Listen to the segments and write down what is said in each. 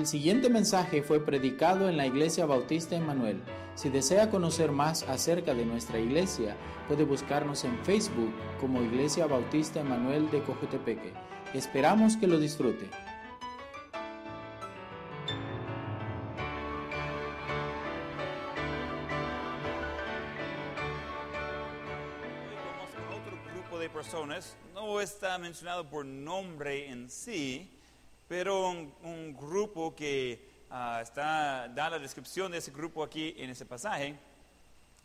El siguiente mensaje fue predicado en la Iglesia Bautista Emanuel. Si desea conocer más acerca de nuestra iglesia, puede buscarnos en Facebook como Iglesia Bautista Emanuel de Cojutepeque. Esperamos que lo disfrute. Hoy vamos con otro grupo de personas. No está mencionado por nombre en sí, pero un, un grupo que ah, está, da la descripción de ese grupo aquí en ese pasaje.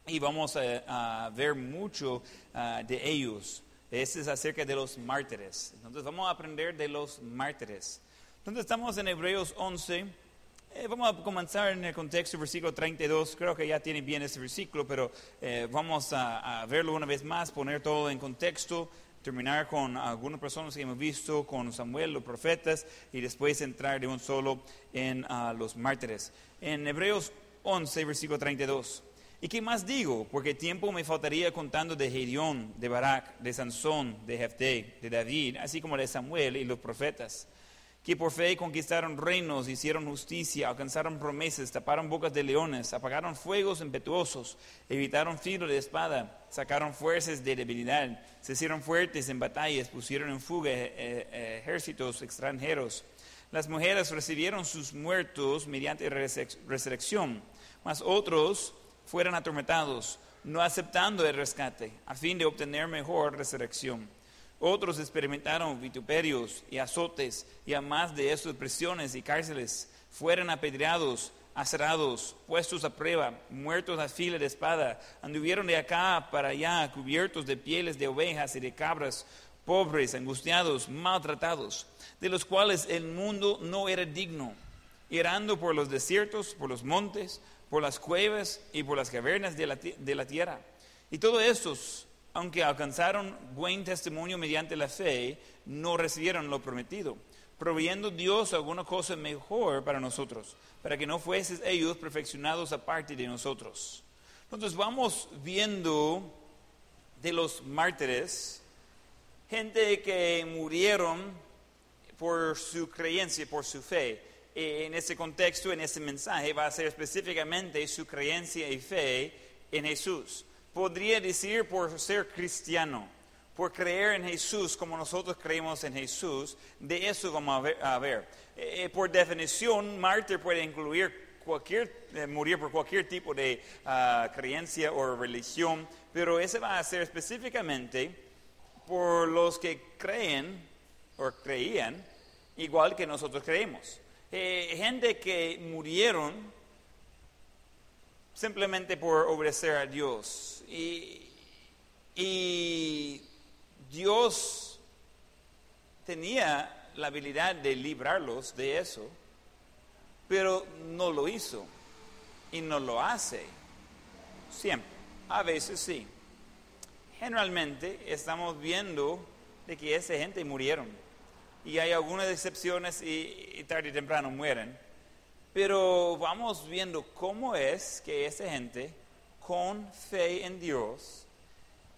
Y vamos a, a ver mucho ah, de ellos. Este es acerca de los mártires. Entonces vamos a aprender de los mártires. Entonces estamos en Hebreos 11. Eh, vamos a comenzar en el contexto versículo 32. Creo que ya tiene bien ese versículo, pero eh, vamos a, a verlo una vez más, poner todo en contexto, terminar con algunas personas que hemos visto, con Samuel, los profetas, y después entrar de un solo en ah, los mártires. En Hebreos 11, versículo 32. ¿Y qué más digo? Porque tiempo me faltaría contando de Gedeón, de Barak, de Sansón, de Jefté, de David, así como de Samuel y los profetas, que por fe conquistaron reinos, hicieron justicia, alcanzaron promesas, taparon bocas de leones, apagaron fuegos impetuosos, evitaron filo de espada, sacaron fuerzas de debilidad, se hicieron fuertes en batallas, pusieron en fuga eh, eh, ejércitos extranjeros. Las mujeres recibieron sus muertos mediante resurrección, mas otros fueron atormentados, no aceptando el rescate, a fin de obtener mejor resurrección. Otros experimentaron vituperios y azotes, y a más de eso, prisiones y cárceles. Fueron apedreados, acerados, puestos a prueba, muertos a fila de espada. Anduvieron de acá para allá, cubiertos de pieles de ovejas y de cabras, pobres, angustiados, maltratados, de los cuales el mundo no era digno, irando por los desiertos, por los montes, por las cuevas y por las cavernas de la, ti- de la tierra. Y todos estos, aunque alcanzaron buen testimonio mediante la fe, no recibieron lo prometido, proveyendo Dios alguna cosa mejor para nosotros, para que no fuesen ellos perfeccionados aparte de nosotros. Entonces vamos viendo de los mártires, gente que murieron por su creencia, por su fe. En ese contexto, en ese mensaje, va a ser específicamente su creencia y fe en Jesús. Podría decir por ser cristiano, por creer en Jesús como nosotros creemos en Jesús, de eso vamos a ver. a ver. Eh, por definición, mártir puede incluir cualquier, eh, morir por cualquier tipo de ah, creencia o religión, pero ese va a ser específicamente por los que creen o creían igual que nosotros creemos. Eh, gente que murieron simplemente por obedecer a Dios. Y, Dios tenía la habilidad de librarlos de eso, pero no lo hizo y no lo hace siempre. A veces sí. Generalmente estamos viendo de que esa gente murieron y hay algunas excepciones y, tarde y temprano mueren, pero vamos viendo cómo es que esa gente con fe en Dios,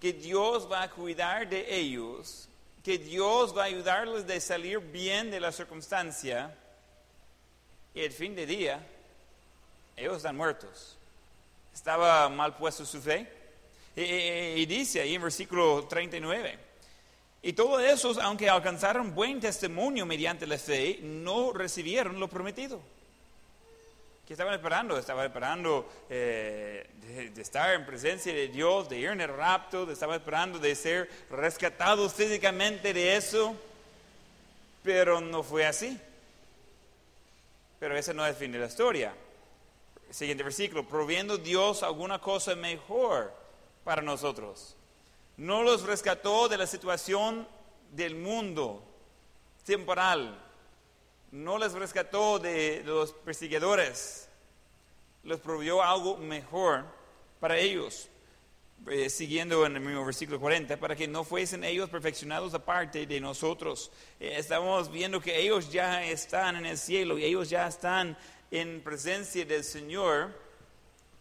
que Dios va a cuidar de ellos, que Dios va a ayudarles de salir bien de la circunstancia y el fin de día ellos están muertos. Estaba mal puesto su fe. Y, y- dice ahí en versículo 39, y todos esos, aunque alcanzaron buen testimonio mediante la fe, no recibieron lo prometido. ¿Qué estaban esperando? Estaban esperando eh, de, de estar en presencia de Dios, de ir en el rapto, estaban esperando de ser rescatados físicamente de eso, pero no fue así. Pero ese no es el fin de la historia. Siguiente versículo, proviendo Dios alguna cosa mejor para nosotros. No los rescató de la situación del mundo temporal. No les rescató de, los perseguidores. Les proveyó algo mejor para ellos. Eh, siguiendo en el mismo versículo 40, para que no fuesen ellos perfeccionados aparte de nosotros. Eh, estamos viendo que ellos ya están en el cielo y ellos ya están en presencia del Señor,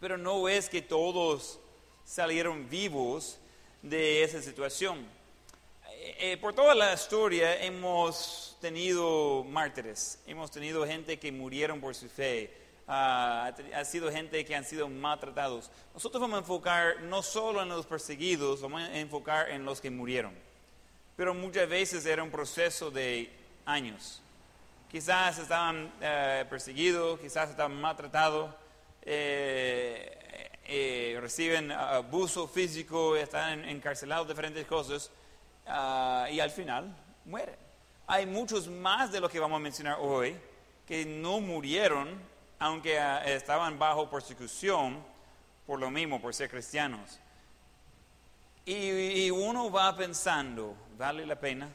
pero no es que todos salieron vivos de esa situación. Eh, eh, por toda la historia hemos tenido mártires, hemos tenido gente que murieron por su fe, ah, ha sido gente que han sido maltratados. Nosotros vamos a enfocar no solo en los perseguidos, vamos a enfocar en los que murieron. Pero muchas veces era un proceso de años. Quizás estaban eh, perseguidos, quizás estaban maltratados, reciben abuso físico, están encarcelados, diferentes cosas. Ah, y al final mueren. Hay muchos más de los que vamos a mencionar hoy que no murieron aunque ah, estaban bajo persecución por lo mismo, por ser cristianos. Y, uno va pensando, ¿vale la pena?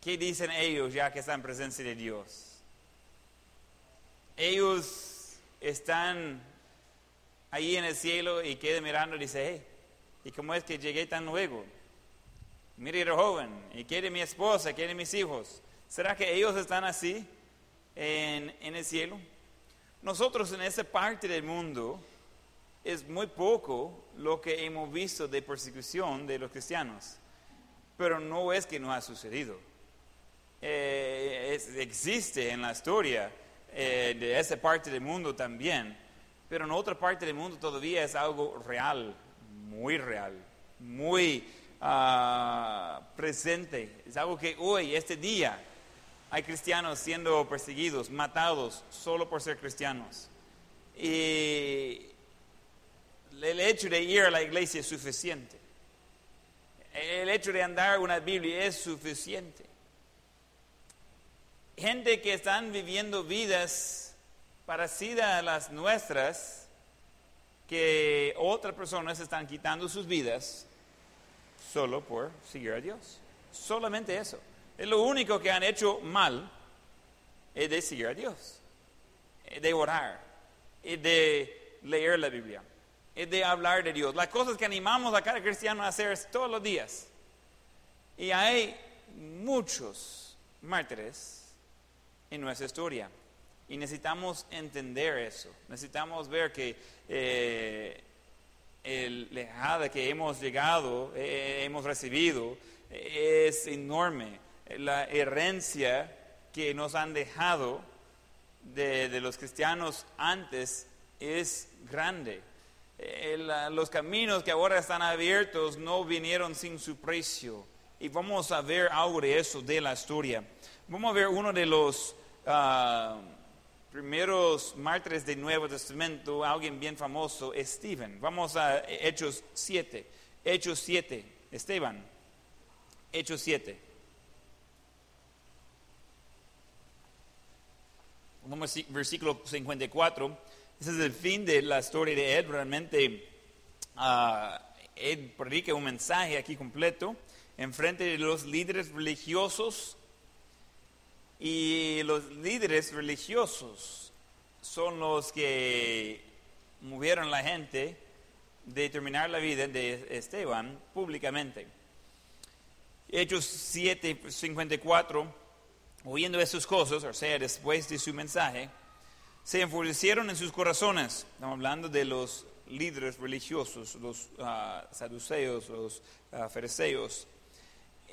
¿Qué dicen ellos ya que están en presencia de Dios? Ellos están ahí en el cielo y quedan mirando y dicen, hey, ¿y cómo es que llegué tan luego? Mire era joven y quiere mi esposa, quiere mis hijos. ¿Será que ellos están así en, en el cielo? Nosotros en esa parte del mundo es muy poco lo que hemos visto de persecución de los cristianos, pero no es que no ha sucedido. Eh, existe en la historia eh, de esa parte del mundo también, pero en otra parte del mundo todavía es algo real, muy real, muy Ah, presente. Es algo que hoy, este día, hay cristianos siendo perseguidos, matados, solo por ser cristianos. Y el hecho de ir a la iglesia es suficiente. El hecho de andar una Biblia es suficiente. Gente que están viviendo vidas parecidas a las nuestras, que otras personas están quitando sus vidas solo por seguir a Dios. Solamente eso. Es lo único que han hecho mal, es de seguir a Dios, es de orar, es de leer la Biblia, es de hablar de Dios. Las cosas que animamos a cada cristiano a hacer todos los días. Y hay muchos mártires en nuestra historia. Y necesitamos entender eso. Necesitamos ver que eh, el lejada que hemos llegado, eh, hemos recibido, es enorme. La herencia que nos han dejado de, los cristianos antes es grande. Eh, los caminos que ahora están abiertos no vinieron sin su precio. Y vamos a ver algo de eso de la historia. Vamos a ver uno de los... Ah, primeros mártires del Nuevo Testamento, alguien bien famoso, Stephen. Vamos a Hechos 7. Hechos 7. Esteban. Hechos 7. Vamos versículo 54. Ese es el fin de la historia de él. Realmente, uh, él predica un mensaje aquí completo en frente de los líderes religiosos y los líderes religiosos son los que movieron la gente de terminar la vida de Esteban públicamente. Hechos 7, 54, oyendo esas cosas, o sea, después de su mensaje, se enfurecieron en sus corazones. Estamos hablando de los líderes religiosos, los ah, saduceos, los uh, fariseos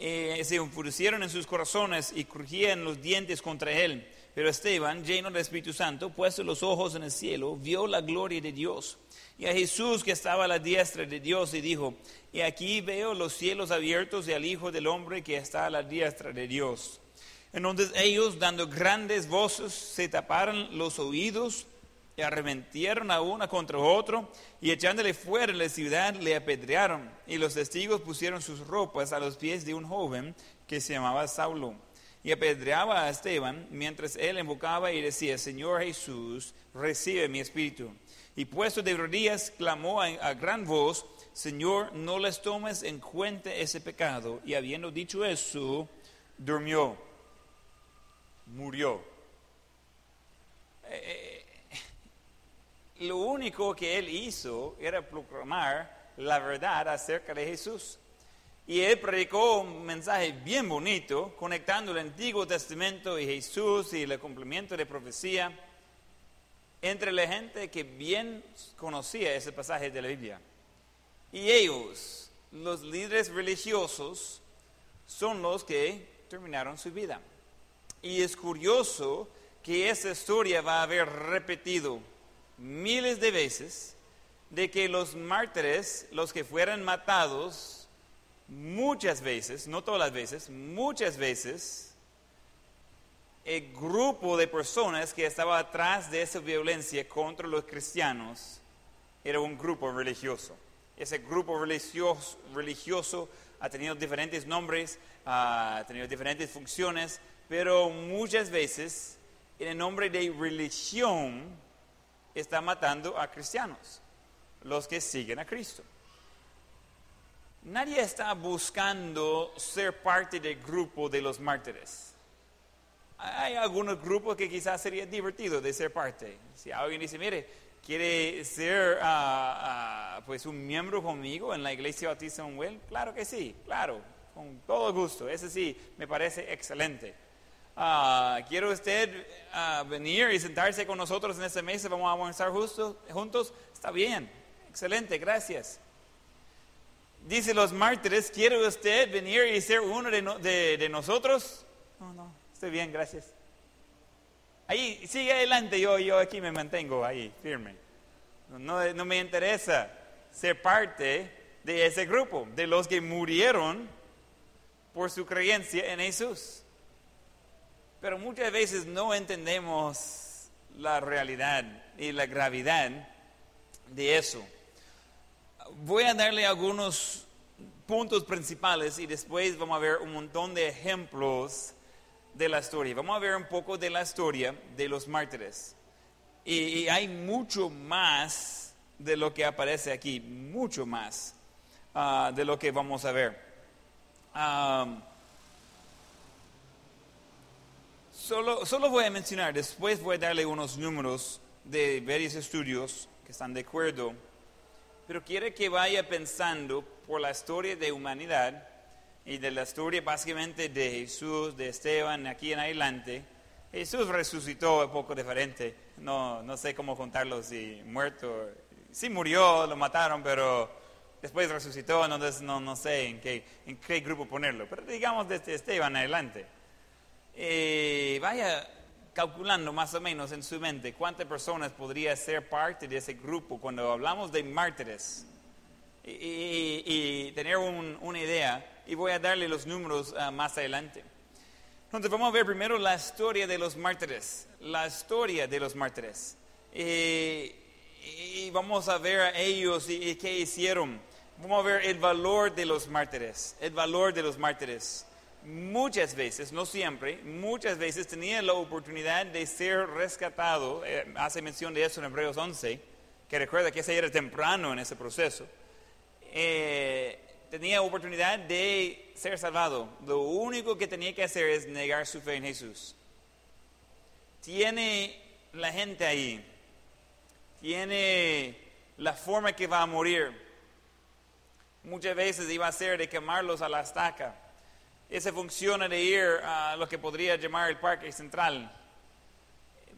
eh, se enfurecieron en sus corazones y crujían los dientes contra él. Pero Esteban, lleno del Espíritu Santo, puesto los ojos en el cielo, vio la gloria de Dios y a Jesús que estaba a la diestra de Dios y dijo, y aquí veo los cielos abiertos y al Hijo del Hombre que está a la diestra de Dios. Entonces ellos, dando grandes voces, se taparon los oídos y arremetieron a uno contra otro y echándole fuera de la ciudad le apedrearon y los testigos pusieron sus ropas a los pies de un joven que se llamaba Saulo y apedreaba a Esteban mientras él invocaba y decía, Señor Jesús, recibe mi espíritu. Y puesto de rodillas, clamó a, a gran voz, Señor, no les tomes en cuenta ese pecado. Y habiendo dicho eso, durmió, murió. Eh, eh, lo único que él hizo era proclamar la verdad acerca de Jesús. Y él predicó un mensaje bien bonito, conectando el Antiguo Testamento y Jesús y el cumplimiento de profecía entre la gente que bien conocía ese pasaje de la Biblia. Y ellos los líderes religiosos son los que terminaron su vida. Y es curioso que esa historia va a haber repetido miles de veces de que los mártires, los que fueran matados, muchas veces, no todas las veces, muchas veces, el grupo de personas que estaba atrás de esa violencia contra los cristianos era un grupo religioso. Ese grupo religioso, religioso ha tenido diferentes nombres, ha tenido diferentes funciones, pero muchas veces en el nombre de religión está matando a cristianos, los que siguen a Cristo. Nadie está buscando ser parte del grupo de los mártires. Hay algunos grupos que quizás sería divertido de ser parte. Si alguien dice, mire, quiere ser ah, ah, pues un miembro conmigo en la iglesia Bautista Manuel, claro que sí, claro, con todo gusto. Ese sí, me parece excelente. Uh, ¿Quiere usted venir y sentarse con nosotros en esta mesa? Vamos a avanzar justo, juntos. Está bien, excelente, gracias. Dice los mártires, ¿quiere usted venir y ser uno de, de nosotros? No, no, estoy bien, gracias. Ahí, sigue adelante, yo, yo aquí me mantengo ahí, firme. No, no me interesa ser parte de ese grupo, de los que murieron por su creencia en Jesús. Pero muchas veces no entendemos la realidad y la gravedad de eso. Voy a darle algunos puntos principales y después vamos a ver un montón de ejemplos de la historia. Vamos a ver un poco de la historia de los mártires. Y, hay mucho más de lo que aparece aquí, mucho más ah, de lo que vamos a ver. Solo, solo voy a mencionar, después voy a darle unos números de varios estudios que están de acuerdo, pero quiere que vaya pensando por la historia de humanidad y de la historia básicamente de Jesús, de Esteban, aquí en adelante, Jesús resucitó un poco diferente. No, no sé cómo contarlo si muerto. Sí murió, lo mataron, pero después resucitó, no, no, sé en qué, en qué grupo ponerlo. Pero digamos desde Esteban adelante. Eh, vaya calculando más o menos en su mente cuántas personas podría ser parte de ese grupo cuando hablamos de mártires y, tener una idea y voy a darle los números ah, más adelante. Entonces vamos a ver primero la historia de los mártires, la historia de los mártires. y vamos a ver a ellos y, qué hicieron. Vamos a ver el valor de los mártires, el valor de los mártires. Muchas veces, no siempre, muchas veces tenía la oportunidad de ser rescatado. Eh, hace mención de eso en Hebreos 11, que recuerda que ese era temprano en ese proceso. Eh, tenía oportunidad de ser salvado. Lo único que tenía que hacer es negar su fe en Jesús. Tiene la gente ahí. Tiene la forma que va a morir. Muchas veces iba a ser de quemarlos a la estaca. Esa funciona de ir a lo que podría llamar el parque central.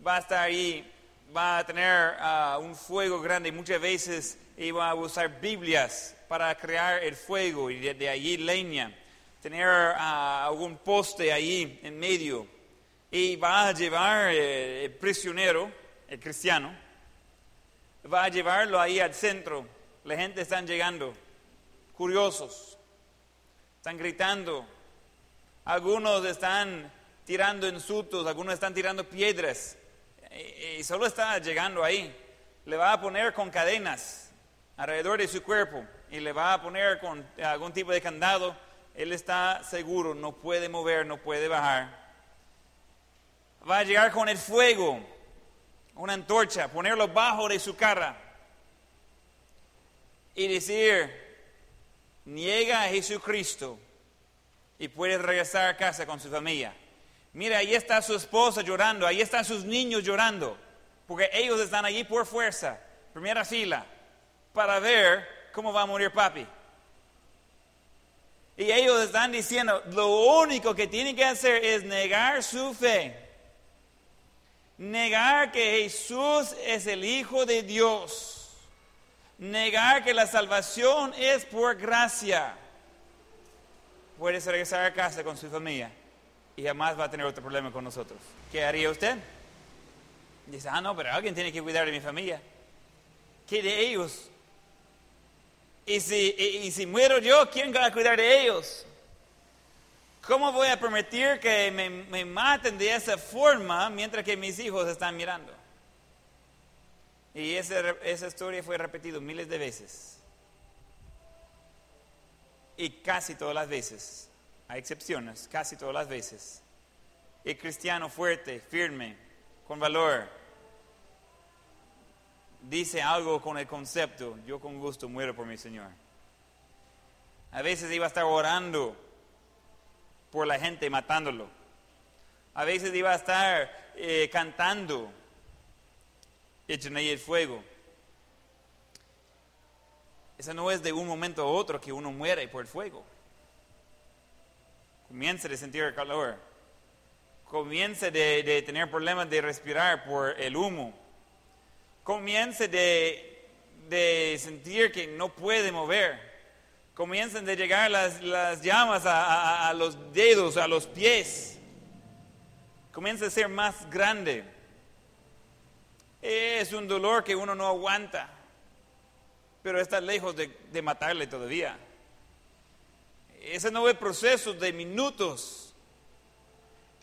Va a estar ahí, va a tener ah, un fuego grande. Muchas veces iba a usar Biblias para crear el fuego y de, allí leña, tener ah, algún poste ahí en medio y va a llevar eh, el prisionero, el cristiano, va a llevarlo ahí al centro. La gente está llegando, curiosos, están gritando, algunos están tirando insultos, algunos están tirando piedras y solo está llegando ahí. Le va a poner con cadenas alrededor de su cuerpo y le va a poner con algún tipo de candado, él está seguro, no puede mover, no puede bajar. Va a llegar con el fuego, una antorcha, ponerlo bajo de su cara y decir, niega a Jesucristo y puede regresar a casa con su familia. Mira, ahí está su esposa llorando, ahí están sus niños llorando, porque ellos están allí por fuerza, primera fila, para ver cómo va a morir papi. Y ellos están diciendo, lo único que tienen que hacer es negar su fe. Negar que Jesús es el Hijo de Dios. negar que la salvación es por gracia, puedes regresar a casa con su familia y jamás va a tener otro problema con nosotros. ¿Qué haría usted? Dice, ah, no, pero alguien tiene que cuidar de mi familia. ¿Qué de ellos? Y si, y, si muero yo, ¿quién va a cuidar de ellos? ¿Cómo voy a permitir que me, me maten de esa forma mientras que mis hijos están mirando? Y esa, esa historia fue repetida miles de veces. Y casi todas las veces, hay excepciones, casi todas las veces, el cristiano fuerte, firme, con valor, dice algo con el concepto, yo con gusto muero por mi Señor. A veces iba a estar orando por la gente matándolo. A veces iba a estar eh, cantando, echen ahí el fuego. No es de un momento a otro que uno muere por el fuego. Comienza a sentir el calor. Comienza de, de tener problemas de respirar por el humo comience de, de sentir que no puede mover. Comiencen de llegar las, las llamas a, a, los dedos, a los pies. Comienza a ser más grande. Es un dolor que uno no aguanta, pero está lejos de, de matarle todavía. Ese no es proceso de minutos.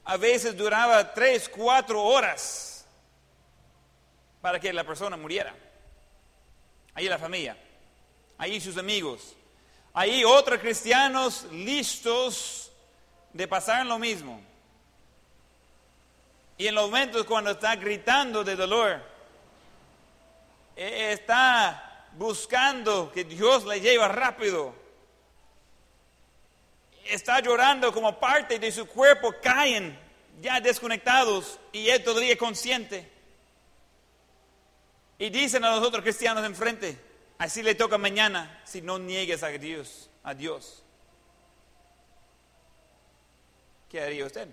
A veces duraba tres, cuatro horas para que la persona muriera. Ahí la familia, ahí sus amigos, ahí otros cristianos listos de pasar lo mismo. Y en los momentos cuando está gritando de dolor, e, está buscando que Dios le lleve rápido. Está llorando como parte de su cuerpo caen ya desconectados y él todavía consciente. Y dicen a los otros cristianos enfrente, así le toca mañana si no niegues a Dios, a Dios. ¿Qué haría usted?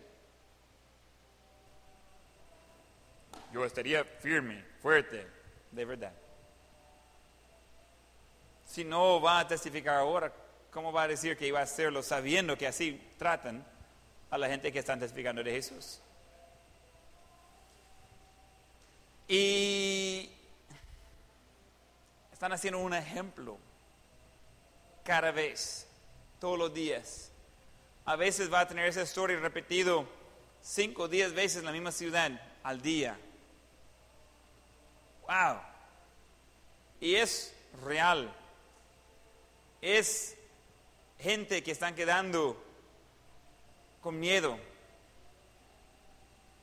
Yo estaría firme, fuerte, de verdad. Si no va a testificar ahora, ¿cómo va a decir que iba a hacerlo sabiendo que así tratan a la gente que están testificando de Jesús? Y están haciendo un ejemplo cada vez, todos los días. A veces va a tener esa historia repetido cinco o diez veces en la misma ciudad al día. ¡Wow! Y es real. Es gente que están quedando con miedo.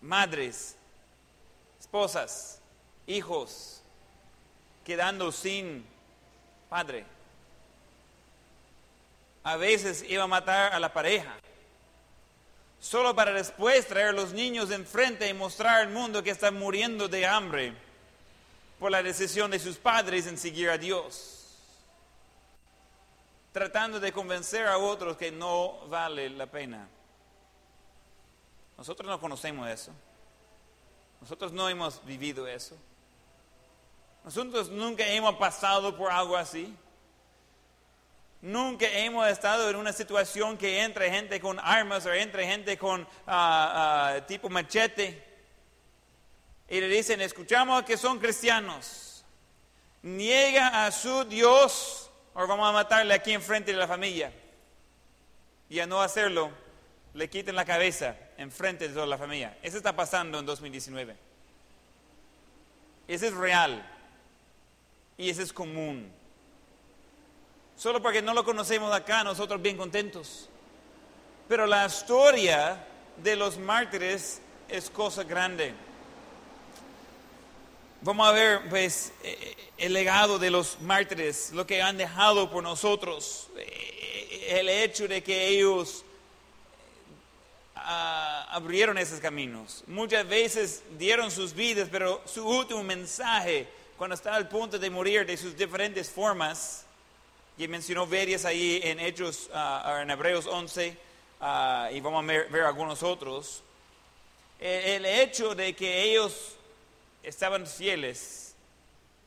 Madres, esposas, hijos, quedando sin padre. A veces iba a matar a la pareja, solo para después traer a los niños enfrente y mostrar al mundo que están muriendo de hambre por la decisión de sus padres en seguir a Dios, tratando de convencer a otros que no vale la pena. Nosotros no conocemos eso. Nosotros no hemos vivido eso. Nosotros nunca hemos pasado por algo así. Nunca hemos estado en una situación que entre gente con armas o entre gente con ah, ah, tipo machete y le dicen, escuchamos que son cristianos, niega a su Dios o vamos a matarle aquí enfrente de la familia. Y a no hacerlo, le quiten la cabeza enfrente de toda la familia. Eso está pasando en 2019. Eso es real. Y ese es común. Solo porque no lo conocemos acá, nosotros bien contentos. Pero la historia de los mártires es cosa grande. Vamos a ver, pues, eh, el legado de los mártires, lo que han dejado por nosotros, eh, el hecho de que ellos ah, abrieron esos caminos. Muchas veces dieron sus vidas, pero su último mensaje cuando está al punto de morir de sus diferentes formas, y mencionó varias ahí en Hechos, uh, en Hebreos 11, uh, y vamos a ver, ver, algunos otros, el hecho de que ellos estaban fieles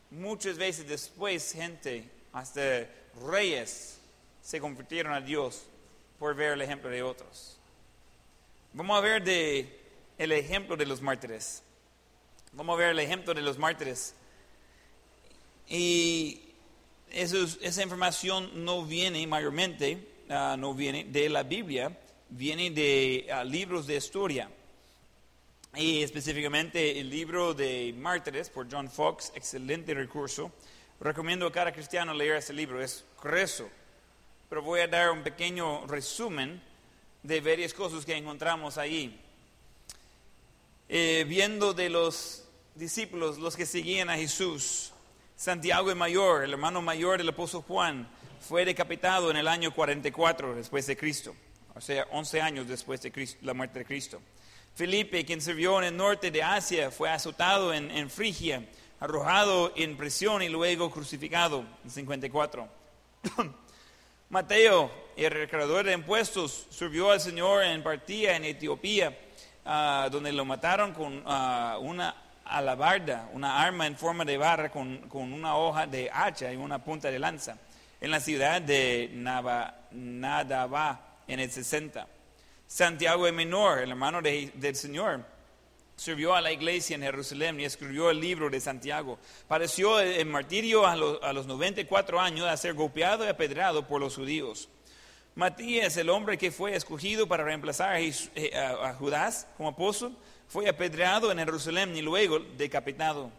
muchas veces después gente, hasta reyes, se convirtieron a Dios por ver el ejemplo de otros. Vamos a ver el ejemplo de los mártires. Vamos a ver el ejemplo de los mártires. Y esa información no viene mayormente, ah, no viene de la Biblia, viene de ah, libros de historia. Y específicamente el libro de Mártires por John Fox, excelente recurso. Recomiendo a cada cristiano leer ese libro, es grueso. Pero voy a dar un pequeño resumen de varias cosas que encontramos ahí. Eh, viendo de los discípulos, los que seguían a Jesús, Santiago el mayor, el hermano mayor del apóstol Juan, fue decapitado en el año 44 después de Cristo, o sea, 11 años después de la muerte de Cristo. Felipe, quien sirvió en el norte de Asia, fue azotado en, Frigia, arrojado en prisión y luego crucificado en 54. Mateo, el recaudador de impuestos, sirvió al Señor en Partía, en Etiopía, ah, donde lo mataron con ah, una alabarda, una arma en forma de barra con, una hoja de hacha y una punta de lanza, en la ciudad de Nadabá, en el 60. Santiago el menor, el hermano del Señor, sirvió a la iglesia en Jerusalén y escribió el libro de Santiago. Pareció en martirio a los, a los 94 años a ser golpeado y apedreado por los judíos. Matías, el hombre que fue escogido para reemplazar a, eh, Judas como apóstol, fue apedreado en Jerusalén y luego decapitado.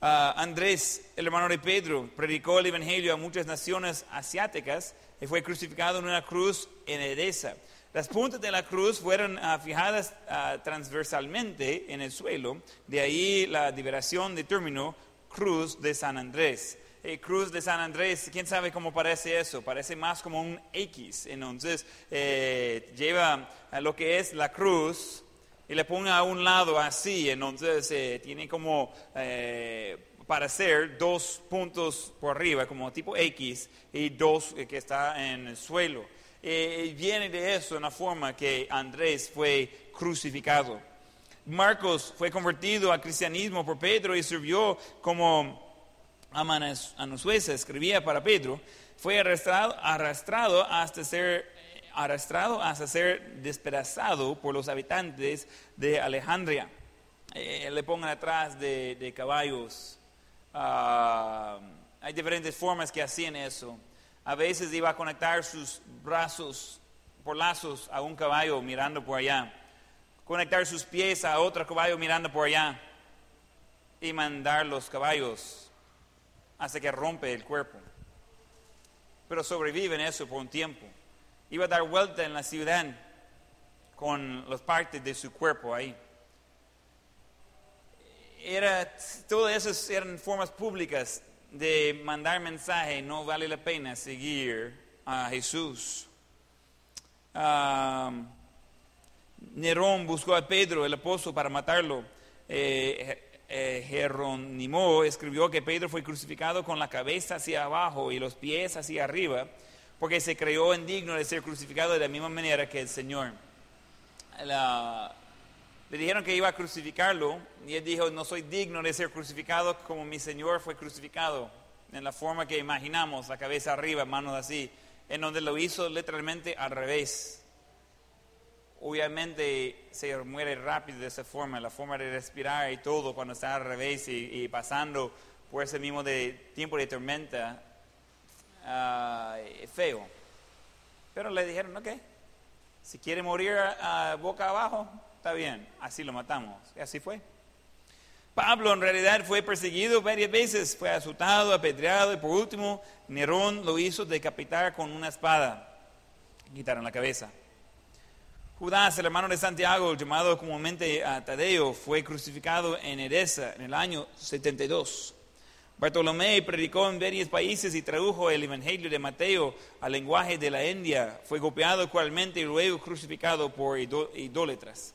Ah, Andrés, el hermano de Pedro, predicó el Evangelio a muchas naciones asiáticas y fue crucificado en una cruz en Edesa. Las puntas de la cruz fueron ah, fijadas ah, transversalmente en el suelo, de ahí la liberación de término Cruz de San Andrés. Eh, cruz de San Andrés, ¿quién sabe cómo parece eso? Parece más como un X. Entonces, eh, lleva lo que es la cruz y le pone a un lado así. Entonces, eh, tiene como para hacer dos puntos por arriba, como tipo X, y dos que está en el suelo eh, viene de eso, una forma que Andrés fue crucificado. Marcos fue convertido al cristianismo por Pedro y sirvió como amanuense, escribía para Pedro. Fue arrastrado, arrastrado hasta ser arrastrado hasta ser despedazado por los habitantes de Alejandría. Eh, le pongan atrás de, caballos. Ah, hay diferentes formas que hacían eso a veces iba a conectar sus brazos por lazos a un caballo mirando por allá, conectar sus pies a otro caballo mirando por allá y mandar los caballos hasta que rompe el cuerpo. Pero sobreviven eso por un tiempo. Iba a dar vuelta en la ciudad con las partes de su cuerpo ahí. Era, todas esas eran formas públicas de mandar mensaje, no vale la pena seguir a Jesús. Nerón buscó a Pedro, el apóstol, para matarlo. Eh, eh, Jerónimo escribió que Pedro fue crucificado con la cabeza hacia abajo y los pies hacia arriba, porque se creyó indigno de ser crucificado de la misma manera que el Señor. La, le dijeron que iba a crucificarlo y él dijo, no soy digno de ser crucificado como mi Señor fue crucificado, en la forma que imaginamos, la cabeza arriba, manos así, en donde lo hizo literalmente al revés. Obviamente se muere rápido de esa forma, la forma de respirar y todo cuando está al revés y, pasando por ese mismo de, tiempo de tormenta, uh, feo. Pero le dijeron, ok, si quiere morir boca abajo, está bien, así lo matamos. Y así fue. Pablo en realidad fue perseguido varias veces, fue azotado, apedreado y por último Nerón lo hizo decapitar con una espada. Quitaron la cabeza. Judas, el hermano de Santiago, llamado comúnmente Tadeo, fue crucificado en Edesa en el año 72. Bartolomé predicó en varios países y tradujo el Evangelio de Mateo al lenguaje de la India. Fue golpeado igualmente y luego crucificado por idólatras.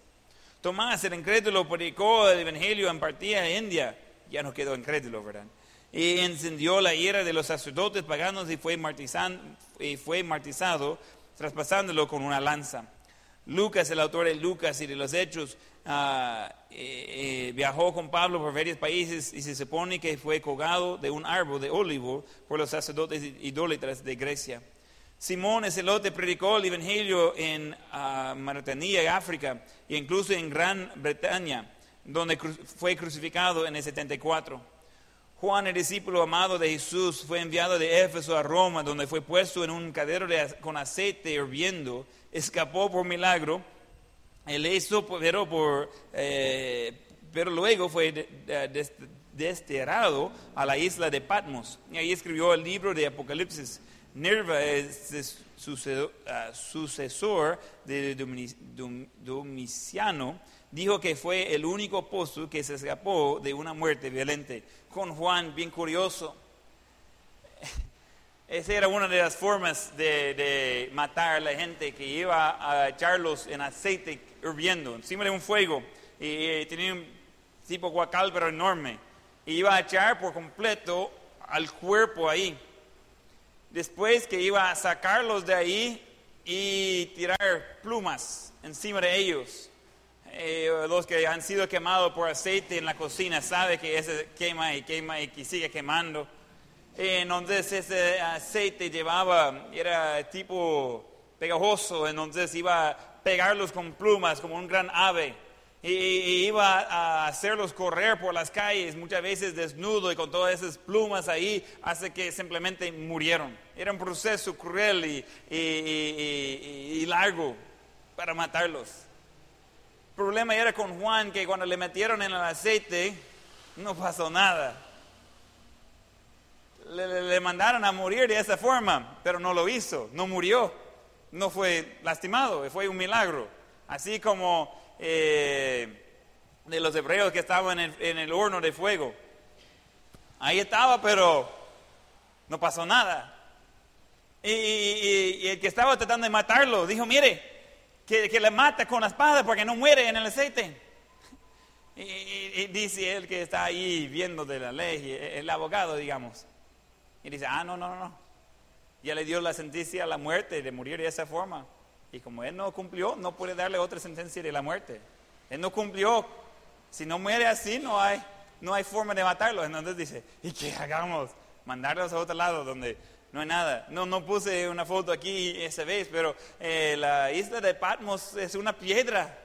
Tomás, el incrédulo, predicó el Evangelio en partida de India. Ya no quedó incrédulo, ¿verdad? Y encendió la ira de los sacerdotes paganos y fue, martizado, traspasándolo con una lanza. Lucas, el autor de Lucas y de los Hechos, ah, eh, eh, viajó con Pablo por varios países y se supone que fue colgado de un árbol de olivo por los sacerdotes idólatras de Grecia. Simón el celote predicó el Evangelio en uh, Mauritania, África, e incluso en Gran Bretaña, donde fue crucificado en el 74. Juan, el discípulo amado de Jesús, fue enviado de Éfeso a Roma, donde fue puesto en un cadero con aceite hirviendo, escapó por milagro, él hizo, pero, eh, pero luego fue desterrado a la isla de Patmos. Y ahí escribió el libro de Apocalipsis Nerva es ah, sucesor de Domiciano, dijo que fue el único apóstol que se escapó de una muerte violenta. Con Juan, bien curioso. Esa era una de las formas de, matar a la gente, que iba a echarlos en aceite hirviendo, encima de un fuego. Y, tenía un tipo guacal, pero enorme. Y iba a echar por completo al cuerpo ahí después que iba a sacarlos de ahí y tirar plumas encima de ellos. Eh, los que han sido quemados por aceite en la cocina saben que ese quema y quema y que sigue quemando. Eh, entonces ese aceite llevaba, era tipo pegajoso, entonces iba a pegarlos con plumas como un gran ave y, iba a hacerlos correr por las calles, muchas veces desnudo y con todas esas plumas ahí, hace que simplemente murieron. Era un proceso cruel y, y largo para matarlos. El problema era con Juan que cuando le metieron en el aceite no pasó nada. Le, le, mandaron a morir de esa forma, pero no lo hizo, no murió, no fue lastimado, fue un milagro. Así como eh, de los hebreos que estaban en el, horno de fuego. Ahí estaba, pero no pasó nada. Y, el que estaba tratando de matarlo dijo, mire, que, le mata con la espada porque no muere en el aceite. Y, dice él que está ahí viendo de la ley, el abogado, digamos. Y dice, ah, no, no, no. Ya le dio la sentencia a la muerte de morir de esa forma. Y como él no cumplió, no puede darle otra sentencia de la muerte. Él no cumplió. Si no muere así, no hay, no hay forma de matarlo. Entonces dice, ¿y qué hagamos? Mandarlos a otro lado donde no hay nada. No, no puse una foto aquí esa vez, pero eh, la isla de Patmos es una piedra.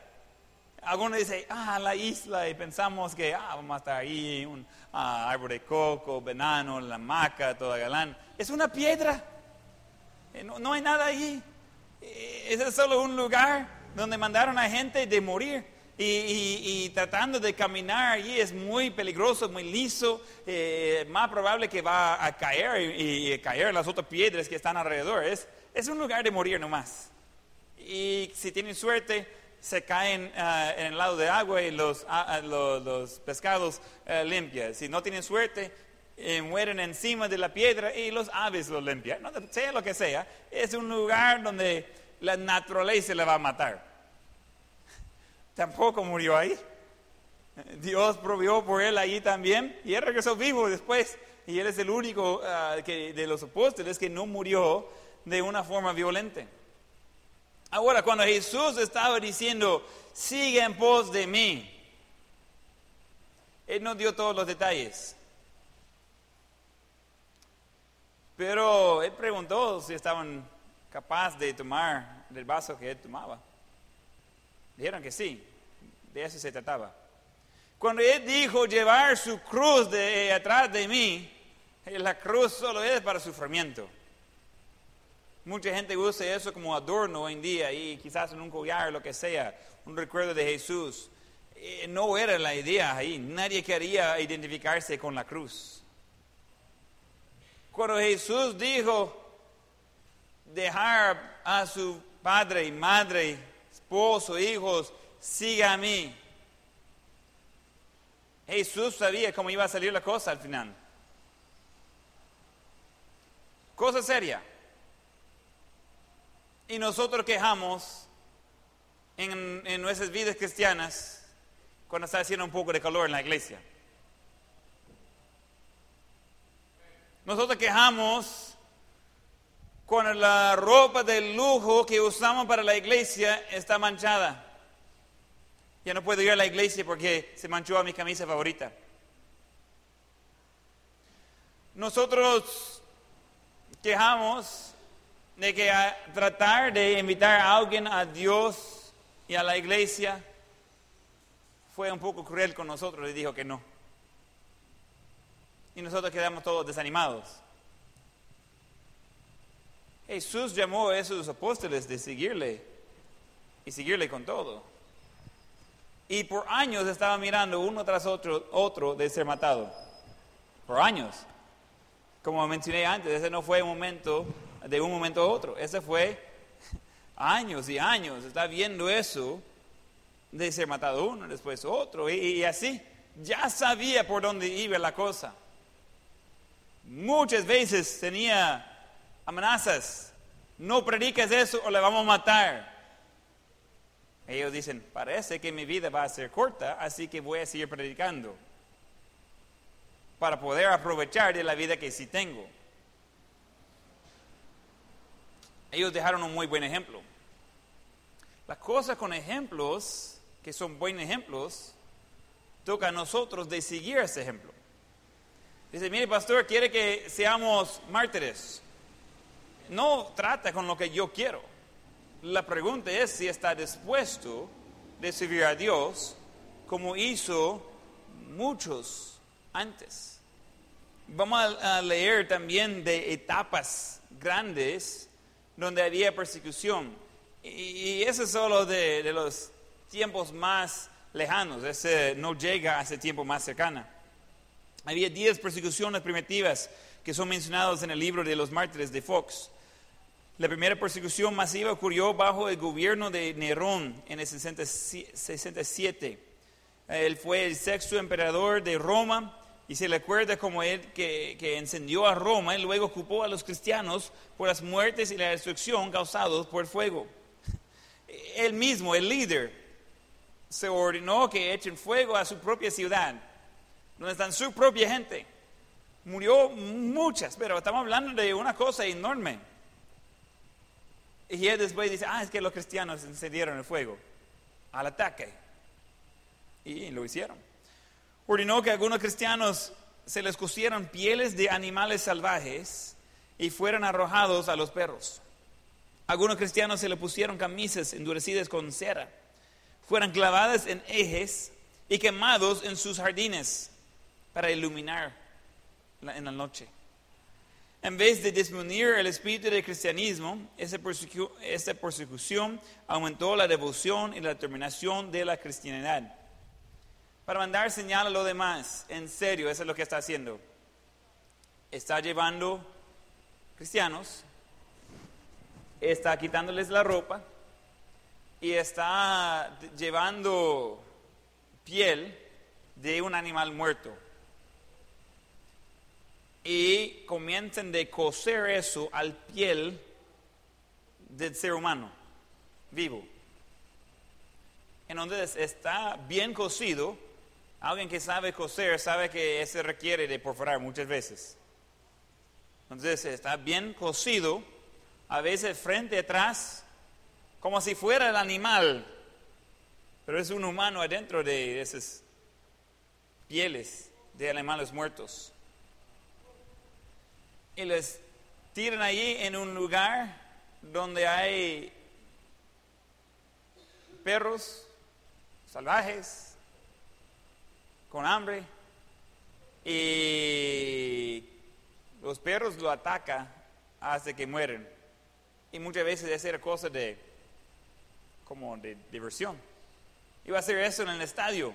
Algunos dicen, ah, la isla, y pensamos que, ah, vamos a estar ahí, un ah, árbol de coco, banano, la maca, toda galán. Es una piedra. Eh, no, no hay nada ahí. Eh, ese es solo un lugar donde mandaron a gente de morir. Y, tratando de caminar allí es muy peligroso, muy liso, eh, más probable que va a caer y, caer las otras piedras que están alrededor. Es, es un lugar de morir nomás. Y si tienen suerte, se caen ah, en el lado de agua y los, ah, ah, los, pescados limpian. Si no tienen suerte, eh, mueren encima de la piedra y los aves lo limpian. No, sea lo que sea, es un lugar donde la naturaleza le va a matar. Tampoco murió ahí. Dios provió por él ahí también y él regresó vivo después. Y él es el único ah, que, de los apóstoles que no murió de una forma violenta. Ahora, cuando Jesús estaba diciendo, sigue en pos de mí, Él no dio todos los detalles. Pero Él preguntó si estaban capaces de tomar del vaso que Él tomaba. Dijeron que sí, de eso se trataba. Cuando Él dijo llevar su cruz de atrás de mí, la cruz solo es para sufrimiento. Mucha gente usa eso como adorno hoy en día y quizás en un collar, lo que sea, un recuerdo de Jesús. Eh, no era la idea ahí. Nadie quería identificarse con la cruz. Cuando Jesús dijo dejar a su padre madre esposo, hijos, siga a mí. Jesús sabía cómo iba a salir la cosa al final. Cosa seria. Y nosotros quejamos en, en, nuestras vidas cristianas cuando está haciendo un poco de calor en la iglesia. Nosotros quejamos cuando la ropa de lujo que usamos para la iglesia está manchada. Ya no puedo ir a la iglesia porque se manchó a mi camisa favorita. Nosotros quejamos de que tratar de invitar a alguien a Dios y a la iglesia fue un poco cruel con nosotros y dijo que no. Y nosotros quedamos todos desanimados. Jesús llamó a esos apóstoles de seguirle y seguirle con todo. Y por años estaba mirando uno tras otro, otro de ser matado. Por años. Como mencioné antes, ese no fue un momento de un momento a otro. Ese fue años y años. Está viendo eso de ser matado uno, después otro. Y, y así. Ya sabía por dónde iba la cosa. Muchas veces tenía amenazas. No prediques eso o le vamos a matar. Ellos dicen, parece que mi vida va a ser corta, así que voy a seguir predicando para poder aprovechar de la vida que sí tengo. Ellos dejaron un muy buen ejemplo. La cosa con ejemplos, que son buenos ejemplos, toca a nosotros de seguir ese ejemplo. Dice, mire pastor, quiere que seamos mártires. No trata con lo que yo quiero la pregunta es si está dispuesto de servir a Dios como hizo muchos antes. Vamos a leer también de etapas grandes donde había persecución. Y, eso es solo de, de, los tiempos más lejanos, ese no llega a ese tiempo más cercano. Había diez persecuciones primitivas que son mencionadas en el libro de los mártires de Fox. La primera persecución masiva ocurrió bajo el gobierno de Nerón en el 67. Él fue el sexto emperador de Roma y se le acuerda como él que, que, encendió a Roma y luego ocupó a los cristianos por las muertes y la destrucción causados por el fuego. Él mismo, el líder, se ordenó que echen fuego a su propia ciudad, donde están su propia gente. Murió muchas, pero estamos hablando de una cosa enorme. Y él después dice, ah, es que los cristianos encendieron el fuego al ataque. Y lo hicieron. Ordenó que algunos cristianos se les cosieran pieles de animales salvajes y fueran arrojados a los perros. Algunos cristianos se le pusieron camisas endurecidas con cera, fueran clavadas en ejes y quemados en sus jardines para iluminar en la noche. En vez de disminuir el espíritu del cristianismo, esta persecución aumentó la devoción y la determinación de la cristianidad. Para mandar señal a lo demás, en serio, eso es lo que está haciendo. Está llevando cristianos, está quitándoles la ropa y está llevando piel de un animal muerto comiencen de coser eso al piel del ser humano vivo. Entonces está bien cosido. Alguien que sabe coser sabe que se requiere de perforar muchas veces. Entonces está bien cosido, a veces frente atrás, como si fuera el animal, pero es un humano adentro de esas pieles de animales muertos y les tiran allí en un lugar donde hay perros salvajes con hambre y los perros lo atacan hasta que mueren. Y muchas veces es era cosa de como de diversión. Iba a hacer eso en el estadio.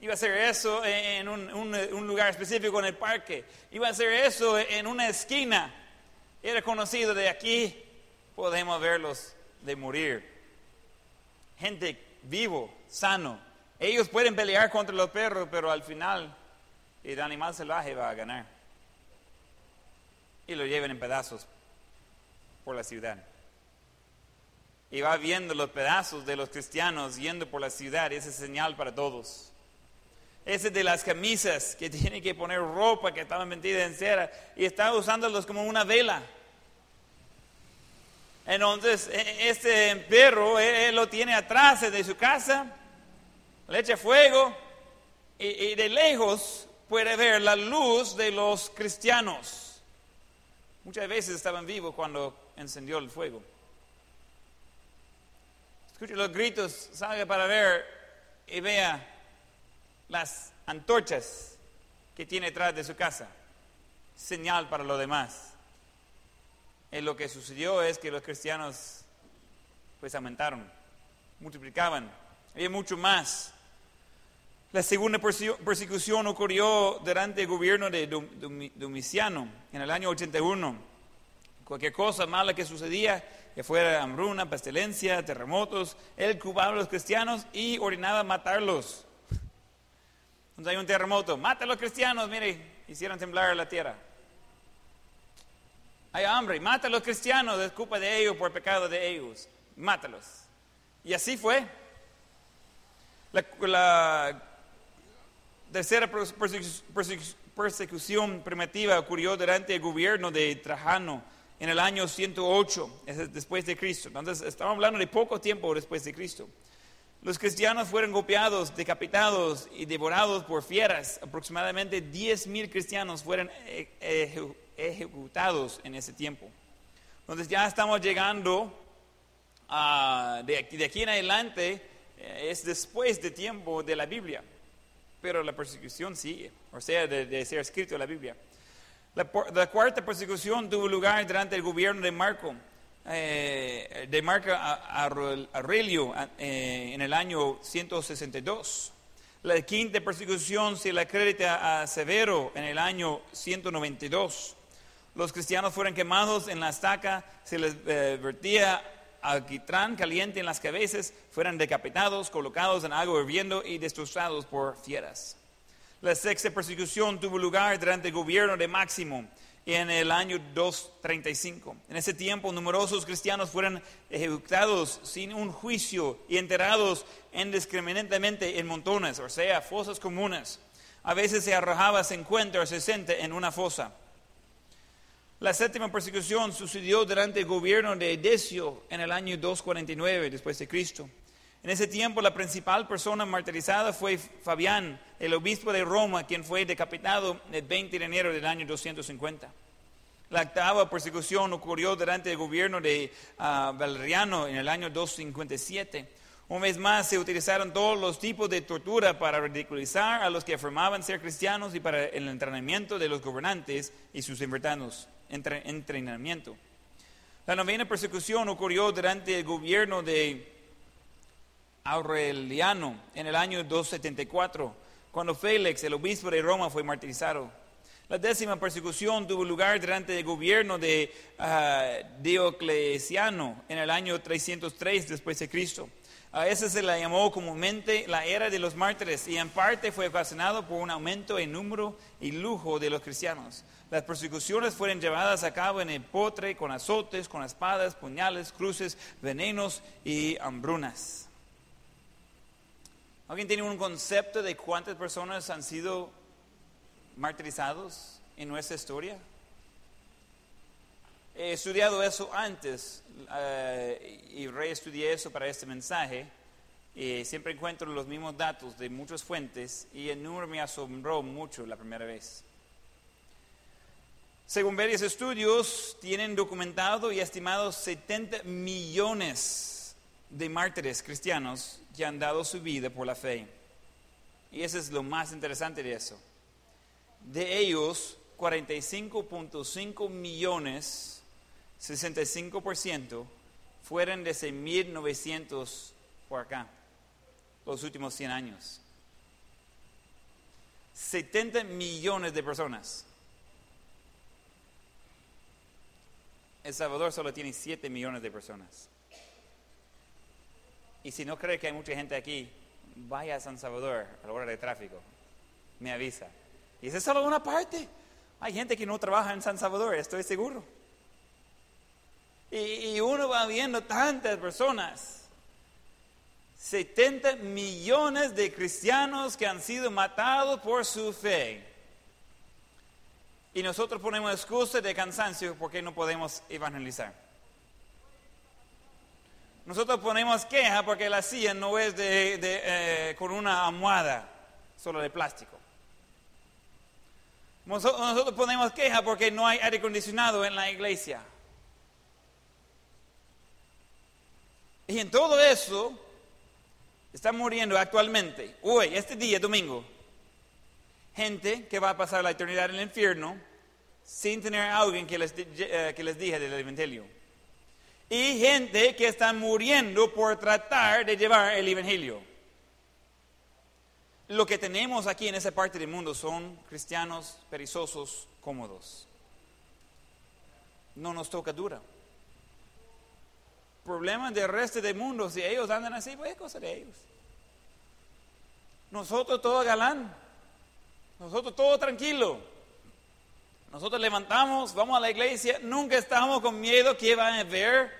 Iba a hacer eso en un, lugar específico en el parque. Iba a hacer eso en una esquina. Era conocido de aquí. Podemos verlos de morir. Gente vivo, sano. Ellos pueden pelear contra los perros, pero al final el animal salvaje va a ganar. Y lo llevan en pedazos por la ciudad. Y va viendo los pedazos de los cristianos yendo por la ciudad. Esa es señal para todos ese de las camisas que tiene que poner ropa que estaba metida en cera y estaba usándolos como una vela. Entonces, e- este perro, él, él lo tiene atrás de su casa, le echa fuego y, y de lejos puede ver la luz de los cristianos. Muchas veces estaban vivos cuando encendió el fuego. Escuche los gritos, salga para ver y vea las antorchas que tiene detrás de su casa. Señal para lo demás. Y lo que sucedió es que los cristianos pues aumentaron, multiplicaban, había mucho más. La segunda perse- persecución ocurrió durante el gobierno de Dom- Domi- Domiciano en el año 81. Cualquier cosa mala que sucedía, que fuera hambruna, pestilencia, terremotos, él cubaba a los cristianos y ordenaba matarlos. Hay un terremoto, mata a los cristianos, mire, hicieron temblar la tierra. Hay hambre, mata a los cristianos, es culpa de ellos por pecado de ellos, mátalos. Y así fue. La, la tercera perse- persecu- persecu- persecución primitiva ocurrió durante el gobierno de Trajano en el año 108 es después de Cristo. Entonces, estamos hablando de poco tiempo después de Cristo. Los cristianos fueron golpeados, decapitados y devorados por fieras. Aproximadamente 10.000 cristianos fueron eje- ejecutados en ese tiempo. Entonces ya estamos llegando a, de, aquí, en adelante, eh, es después de tiempo de la Biblia, pero la persecución sigue, o sea, de, ser escrito en la Biblia. La, la cuarta persecución tuvo lugar durante el gobierno de Marco, eh, de Marco Aurelio eh, en el año 162. La quinta persecución se le acredita a Severo en el año 192. Los cristianos fueron quemados en la estaca, se les eh, vertía alquitrán caliente en las cabezas, fueron decapitados, colocados en agua hirviendo y destrozados por fieras. La sexta persecución tuvo lugar durante el gobierno de Máximo en el año 235. En ese tiempo, numerosos cristianos fueron ejecutados sin un juicio y enterrados indiscriminadamente en montones, o sea, fosas comunes. A veces se arrojaba 50 o 60 en una fosa. La séptima persecución sucedió durante el gobierno de Decio en el año 249 después de Cristo. En ese tiempo la principal persona martirizada fue Fabián, el obispo de Roma, quien fue decapitado el 20 de enero del año 250. La octava persecución ocurrió durante el gobierno de ah, Valeriano en el año 257. Un vez más se utilizaron todos los tipos de tortura para ridiculizar a los que afirmaban ser cristianos y para el entrenamiento de los gobernantes y sus. Entre- entrenamiento. La novena persecución ocurrió durante el gobierno de Aureliano en el año 274, cuando Félix, el obispo de Roma, fue martirizado. La décima persecución tuvo lugar durante el gobierno de ah, Diocleciano en el año 303 después de Cristo. A esa se la llamó comúnmente la era de los mártires y en parte fue ocasionado por un aumento en número y lujo de los cristianos. Las persecuciones fueron llevadas a cabo en el potre con azotes, con espadas, puñales, cruces, venenos y hambrunas. ¿Alguien tiene un concepto de cuántas personas han sido martirizados en nuestra historia? He estudiado eso antes eh, y reestudié eso para este mensaje. Y siempre encuentro los mismos datos de muchas fuentes y el número me asombró mucho la primera vez. Según varios estudios, tienen documentado y estimado 70 millones de mártires cristianos que han dado su vida por la fe. Y eso es lo más interesante de eso. De ellos, 45.5 millones, 65%, fueron desde 1900 por acá, los últimos 100 años. 70 millones de personas. El Salvador solo tiene 7 millones de personas. Y si no cree que hay mucha gente aquí, vaya a San Salvador a la hora de tráfico. Me avisa. Y esa es solo una parte. Hay gente que no trabaja en San Salvador, estoy seguro. Y, y uno va viendo tantas personas. 70 millones de cristianos que han sido matados por su fe. Y nosotros ponemos excusa de cansancio porque no podemos evangelizar. Nosotros ponemos queja porque la silla no es de, eh, con una almohada, solo de plástico. Nosotros, nosotros ponemos queja porque no hay aire acondicionado en la iglesia. Y en todo eso está muriendo actualmente, hoy, este día, domingo, gente que va a pasar la eternidad en el infierno sin tener a alguien que les, eh, que les dije del Evangelio. Y gente que está muriendo por tratar de llevar el Evangelio. Lo que tenemos aquí en esa parte del mundo son cristianos perezosos, cómodos. No nos toca dura problema del resto del mundo, si ellos andan así, pues es cosa de ellos. Nosotros todo galán, nosotros todo tranquilo. Nosotros levantamos, vamos a la iglesia, nunca estamos con miedo que van a ver,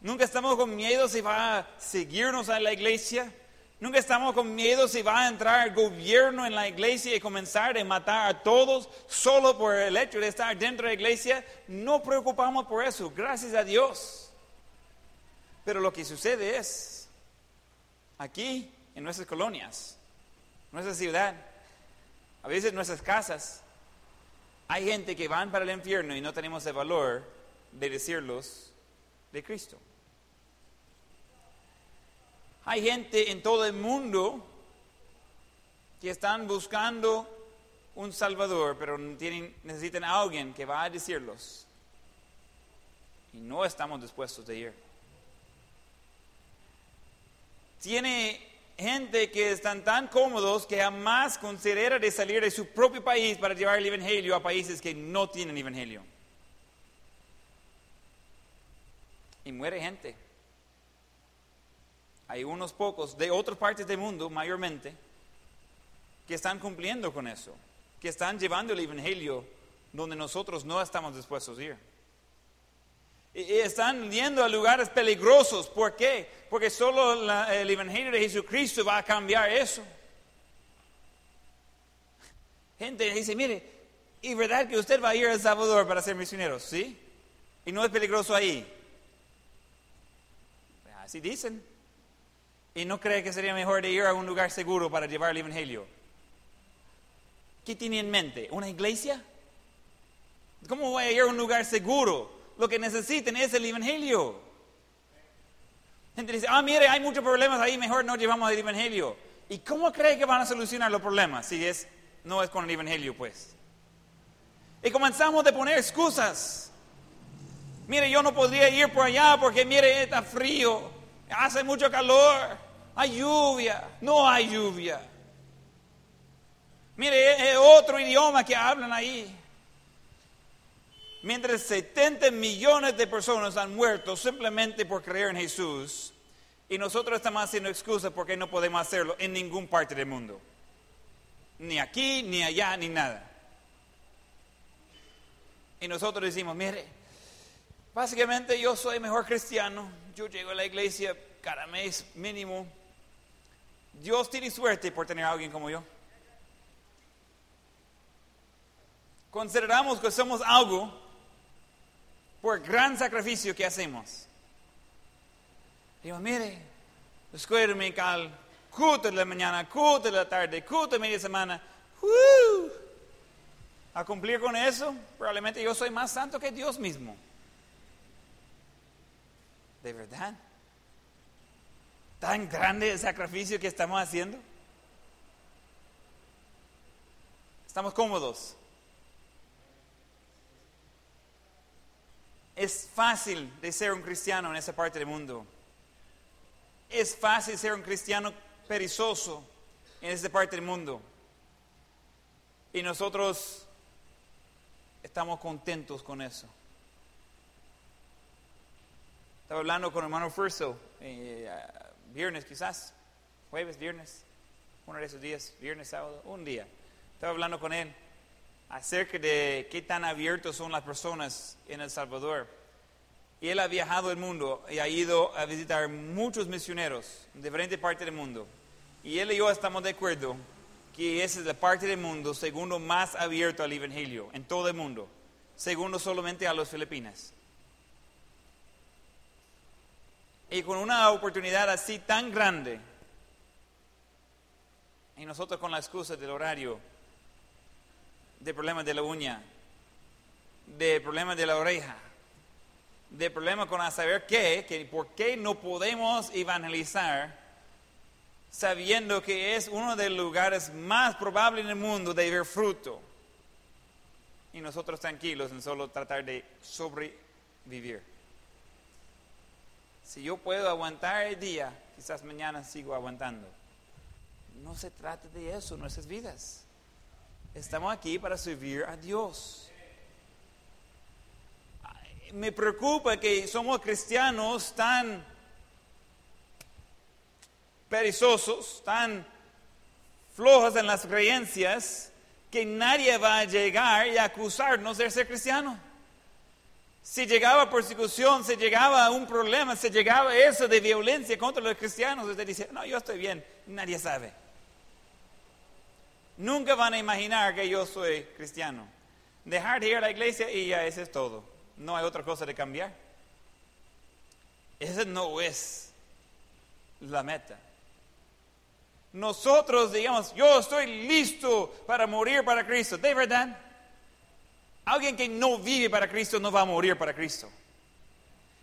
nunca estamos con miedo si va a seguirnos a la iglesia, nunca estamos con miedo si va a entrar el gobierno en la iglesia y comenzar a matar a todos solo por el hecho de estar dentro de la iglesia. No preocupamos por eso, gracias a Dios. Pero lo que sucede es, aquí, en nuestras colonias, nuestra ciudad, a veces nuestras casas, hay gente que van para el infierno y no tenemos el valor de decirlos de Cristo. Hay gente en todo el mundo que están buscando un Salvador, pero tienen, necesitan a alguien que va a decirlos. Y no estamos dispuestos a ir. Tiene gente que están tan cómodos que jamás considera de salir de su propio país para llevar el Evangelio a países que no tienen Evangelio. Y muere gente. Hay unos pocos de otras partes del mundo, mayormente, que están cumpliendo con eso, que están llevando el Evangelio donde nosotros no estamos dispuestos a ir. Y están yendo a lugares peligrosos. ¿Por qué? Porque solo el Evangelio de Jesucristo va a cambiar eso. Gente dice, mire, ¿y verdad que usted va a ir a Salvador para ser misionero? ¿Sí? ¿Y no es peligroso ahí? Así dicen. ¿Y no cree que sería mejor de ir a un lugar seguro para llevar el Evangelio? ¿Qué tiene en mente? ¿Una iglesia? ¿Cómo voy a ir a un lugar seguro? Lo que necesiten es el Evangelio. Gente dice, ah, mire, hay muchos problemas ahí, mejor no llevamos el Evangelio. ¿Y cómo cree que van a solucionar los problemas si es, no es con el Evangelio, pues? Y comenzamos a poner excusas. Mire, yo no podría ir por allá porque, mire, está frío, hace mucho calor, hay lluvia, no hay lluvia. Mire, es otro idioma que hablan ahí. Mientras 70 millones de personas han muerto simplemente por creer en Jesús, y nosotros estamos haciendo excusas porque no podemos hacerlo en ninguna parte del mundo. Ni aquí, ni allá, ni nada. Y nosotros decimos, mire, básicamente yo soy mejor cristiano, yo llego a la iglesia cada mes mínimo. Dios tiene suerte por tener a alguien como yo. Consideramos que somos algo por gran sacrificio que hacemos. Digo, mire, escuela dominical, culto de la mañana, culto de la tarde, culto de media semana. A cumplir con eso, probablemente yo soy más santo que Dios mismo. ¿De verdad? ¿Tan grande el sacrificio que estamos haciendo? Estamos cómodos. Es fácil de ser un cristiano en esa parte del mundo. Es fácil ser un cristiano perezoso en esa parte del mundo. Y nosotros estamos contentos con eso. Estaba hablando con el hermano Furso, eh, viernes quizás, jueves, viernes, uno de esos días, viernes, sábado, un día. Estaba hablando con él acerca de qué tan abiertos son las personas en El Salvador. Y él ha viajado el mundo y ha ido a visitar muchos misioneros en diferentes partes del mundo. Y él y yo estamos de acuerdo que esa es la parte del mundo segundo más abierto al Evangelio en todo el mundo, segundo solamente a los Filipinas. Y con una oportunidad así tan grande, y nosotros con la excusa del horario, de problemas de la uña, de problemas de la oreja, de problemas con saber qué, que por qué no podemos evangelizar sabiendo que es uno de los lugares más probables en el mundo de ver fruto. Y nosotros tranquilos en solo tratar de sobrevivir. Si yo puedo aguantar el día, quizás mañana sigo aguantando. No se trata de eso, nuestras vidas. Estamos aquí para servir a Dios. Me preocupa que somos cristianos tan perezosos, tan flojos en las creencias, que nadie va a llegar y acusarnos de ser cristiano. Si llegaba persecución, si llegaba un problema, si llegaba eso de violencia contra los cristianos, usted dice, no, yo estoy bien, nadie sabe. Nunca van a imaginar que yo soy cristiano. Dejar de ir a la iglesia y ya eso es todo. No hay otra cosa de cambiar. Esa no es la meta. Nosotros digamos, yo estoy listo para morir para Cristo. ¿De verdad? Alguien que no vive para Cristo no va a morir para Cristo.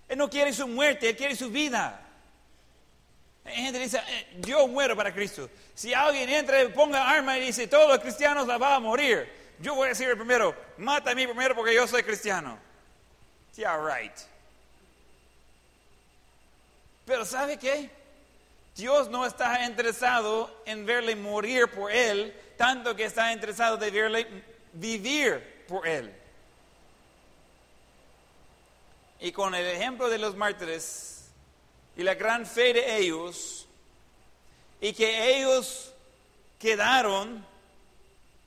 Él no quiere su muerte, él quiere su vida. Hay gente dice, eh, yo muero para Cristo. Si alguien entra y ponga arma y dice, todos los cristianos la van a morir, yo voy a decir primero, mata a mí primero porque yo soy cristiano. Yeah, right. Pero ¿sabe qué? Dios no está interesado en verle morir por Él, tanto que está interesado de verle vivir por Él. Y con el ejemplo de los mártires y la gran fe de ellos, y que ellos quedaron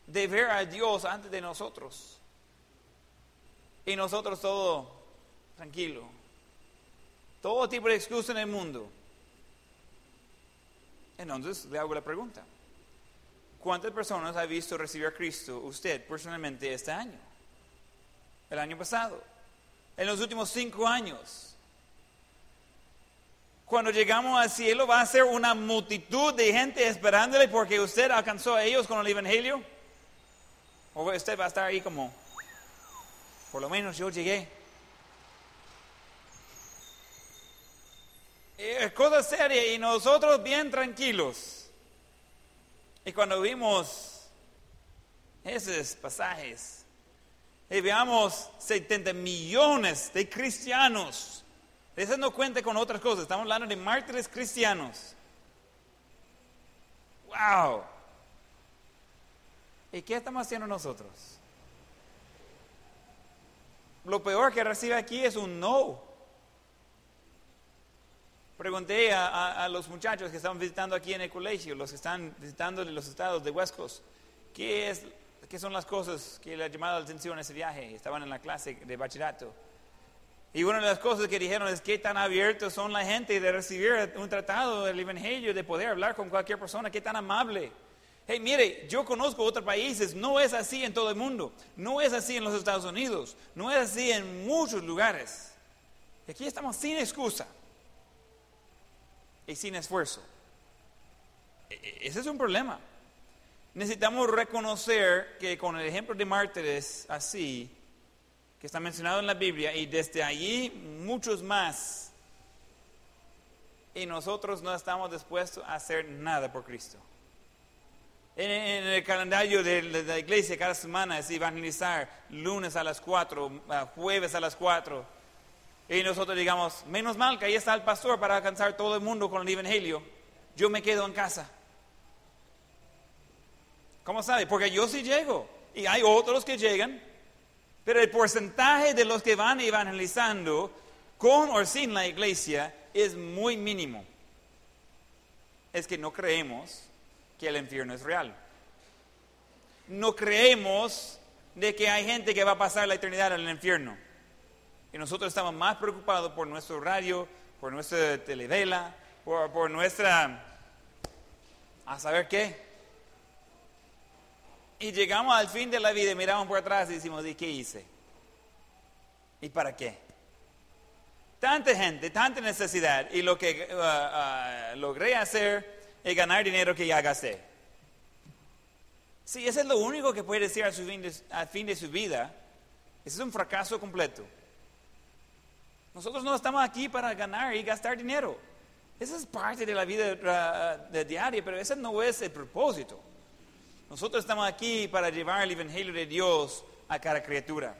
de ver a Dios antes de nosotros. Y nosotros todo tranquilo. Todo tipo de excusa en el mundo. Entonces le hago la pregunta. ¿Cuántas personas ha visto recibir a Cristo usted personalmente este año? El año pasado. En los últimos cinco años. Cuando llegamos al cielo va a ser una multitud de gente esperándole porque usted alcanzó a ellos con el Evangelio. O usted va a estar ahí como, por lo menos yo llegué. Es cosa seria y nosotros bien tranquilos. Y cuando vimos esos pasajes, y veamos 70 millones de cristianos, eso no cuenta con otras cosas, estamos hablando de mártires cristianos. ¡Wow! ¿Y qué estamos haciendo nosotros? Lo peor que recibe aquí es un no. Pregunté a, los muchachos que estaban visitando aquí en el colegio, los que están visitando de los estados de West Coast, ¿qué, son las cosas que ha llamado la atención en ese viaje. Estaban en la clase de bachillerato. Y una de las cosas que dijeron es qué tan abiertos son la gente de recibir un tratado del Evangelio, de poder hablar con cualquier persona, qué tan amable. Hey, mire, yo conozco otros países, no es así en todo el mundo, no es así en los Estados Unidos, no es así en muchos lugares. Aquí estamos sin excusa y sin esfuerzo. E, e, ese es un problema. Necesitamos reconocer que con el ejemplo de mártires así, que está mencionado en la Biblia, y desde allí muchos más, y nosotros no estamos dispuestos a hacer nada por Cristo. En, el calendario de, la iglesia cada semana es evangelizar lunes a las 4, jueves a las 4 y nosotros digamos, menos mal que ahí está el pastor para alcanzar todo el mundo con el Evangelio, yo me quedo en casa. ¿Cómo sabe? Porque yo sí llego y hay otros que llegan, pero el porcentaje de los que van evangelizando con o sin la iglesia es muy mínimo. Es que no creemos que el infierno es real. No creemos de que hay gente que va a pasar la eternidad en el infierno. Y nosotros estamos más preocupados por nuestro radio, por nuestra televela, por, por nuestra... a saber qué. Y llegamos al fin de la vida y miramos por atrás y decimos, ¿y qué hice? ¿Y para qué? tanta gente, tanta necesidad, y lo que uh, uh, logré hacer es ganar dinero que ya gasté. Si ese es lo único que puede decir al fin, de, su vida, ese es un fracaso completo. Nosotros no estamos aquí para ganar y gastar dinero. Esa es parte de la vida uh, diaria, pero ese no es el propósito. Nosotros estamos aquí para llevar el Evangelio de Dios a cada criatura.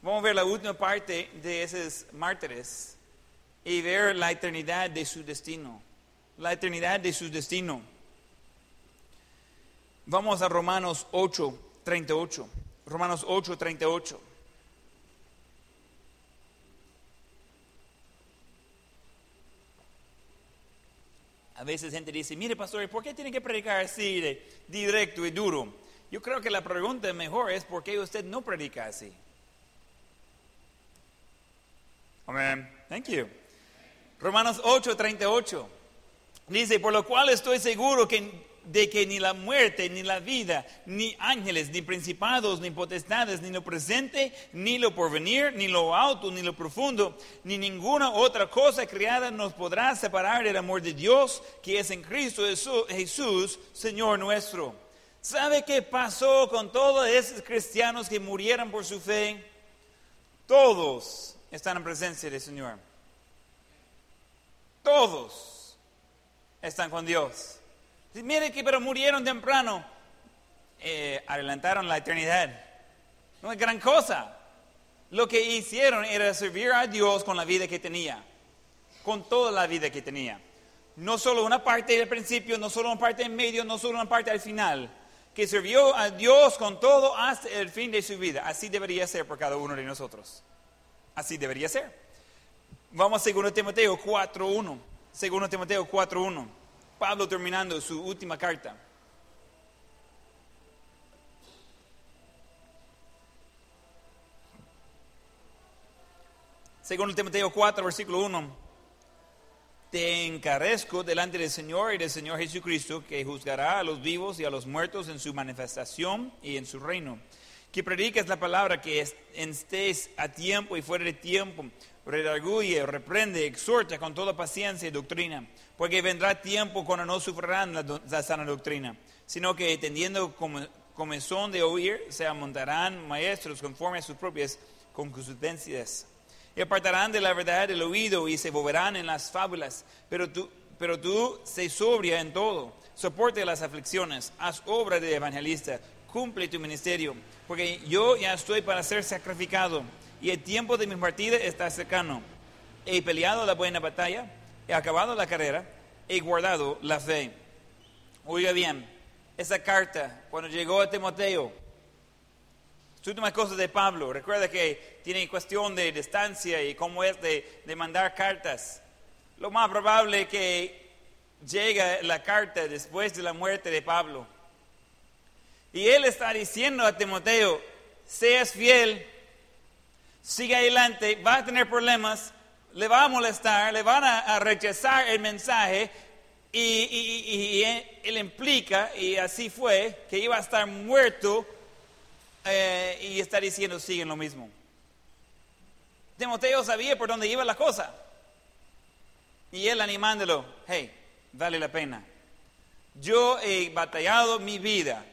Vamos a ver la última parte de esos mártires y ver la eternidad de su destino. La eternidad de su destino. Vamos a Romanos 8, 38. Romanos 8, 38. A veces gente dice, mire pastor, ¿por qué tiene que predicar así de directo y duro? Yo creo que la pregunta mejor es ¿por qué usted no predica así? Amén. Thank you. Romanos 8, 38. Dice, por lo cual estoy seguro que, de que ni la muerte, ni la vida, ni ángeles, ni principados, ni potestades, ni lo presente, ni lo porvenir, ni lo alto, ni lo profundo, ni ninguna otra cosa creada nos podrá separar del amor de Dios que es en Cristo Jesús, Señor nuestro. ¿Sabe qué pasó con todos esos cristianos que murieron por su fe? Todos están en presencia del Señor. Todos están con Dios. Mire que pero murieron temprano. Eh, adelantaron la eternidad. No es gran cosa. Lo que hicieron era servir a Dios con la vida que tenía. Con toda la vida que tenía. No solo una parte del principio, no solo una parte en medio, no solo una parte al final. Que sirvió a Dios con todo hasta el fin de su vida. Así debería ser por cada uno de nosotros. Así debería ser. Vamos a 2 Timoteo 4.1. 2 Timoteo 4.1. Pablo terminando su última carta. Segundo Timoteo 4, versículo 1. Te encarezco delante del Señor y del Señor Jesucristo, que juzgará a los vivos y a los muertos en su manifestación y en su reino que prediques la palabra, que estés a tiempo y fuera de tiempo, redarguye, reprende, exhorta con toda paciencia y doctrina, porque vendrá tiempo cuando no sufrirán la, sana doctrina, sino que teniendo como, comezón de oír, se amontarán maestros conforme a sus propias concupiscencias. Y apartarán de la verdad el oído y se volverán en las fábulas, pero tú, pero tú se sobria en todo, soporte las aflicciones, haz obra de evangelista, cumple tu ministerio, porque yo ya estoy para ser sacrificado y el tiempo de mi partida está cercano. He peleado la buena batalla, he acabado la carrera, he guardado la fe. Oiga bien, esa carta, cuando llegó a Timoteo, últimas cosas de Pablo, recuerda que tiene cuestión de distancia y cómo es de, de mandar cartas. Lo más probable que llega la carta después de la muerte de Pablo. Y él está diciendo a Timoteo, seas fiel, sigue adelante, va a tener problemas, le va a molestar, le van a, rechazar el mensaje y, él implica, y así fue, que iba a estar muerto eh, y está diciendo, siguen lo mismo. Timoteo sabía por dónde iba la cosa. Y él animándolo, hey, vale la pena. Yo he batallado mi vida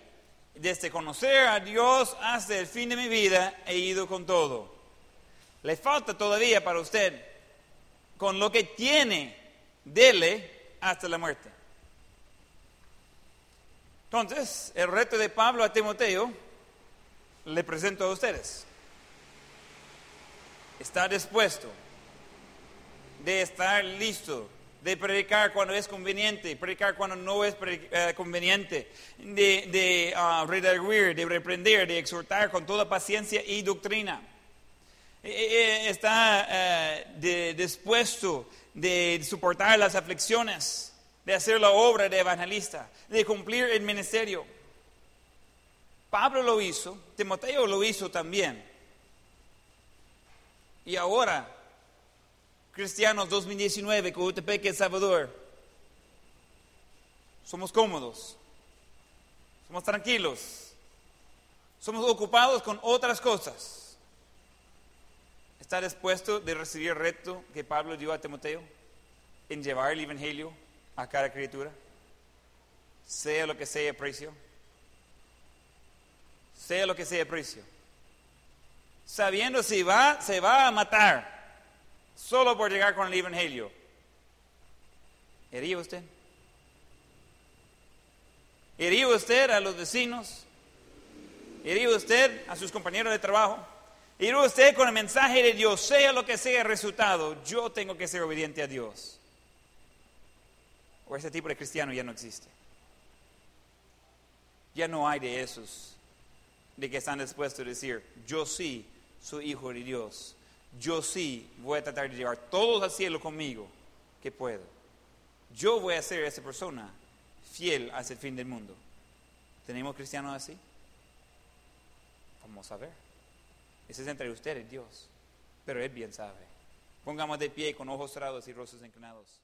desde conocer a Dios hasta el fin de mi vida, he ido con todo. Le falta todavía para usted, con lo que tiene, dele hasta la muerte. Entonces, el reto de Pablo a Timoteo, le presento a ustedes. Está dispuesto de estar listo de predicar cuando es conveniente, predicar cuando no es eh, conveniente, de, de uh, de reprender, de exhortar con toda paciencia y doctrina. E, e, e, está uh, dispuesto de soportar las aflicciones, de hacer la obra de evangelista, de cumplir el ministerio. Pablo lo hizo, Timoteo lo hizo también. Y ahora Cristianos 2019, UTP El Salvador. Somos cómodos, somos tranquilos, somos ocupados con otras cosas. ¿Está dispuesto de recibir el reto que Pablo dio a Timoteo en llevar el Evangelio a cada criatura? Sea lo que sea el precio. Sea lo que sea el precio. Sabiendo si va, se va a matar solo por llegar con el Evangelio. ¿Iría usted? ¿Iría usted a los vecinos? ¿Iría usted a sus compañeros de trabajo? ¿Iría usted con el mensaje de Dios, sea lo que sea el resultado, yo tengo que ser obediente a Dios? ¿O ese tipo de cristiano ya no existe? Ya no hay de esos de que están dispuestos a decir, yo sí soy hijo de Dios. Yo sí voy a tratar de llevar todos al cielo conmigo, que puedo. Yo voy a ser esa persona fiel hasta el fin del mundo. ¿Tenemos cristianos así? Vamos a ver. Ese es entre ustedes, Dios. Pero Él bien sabe. Pongamos de pie con ojos cerrados y rostros inclinados.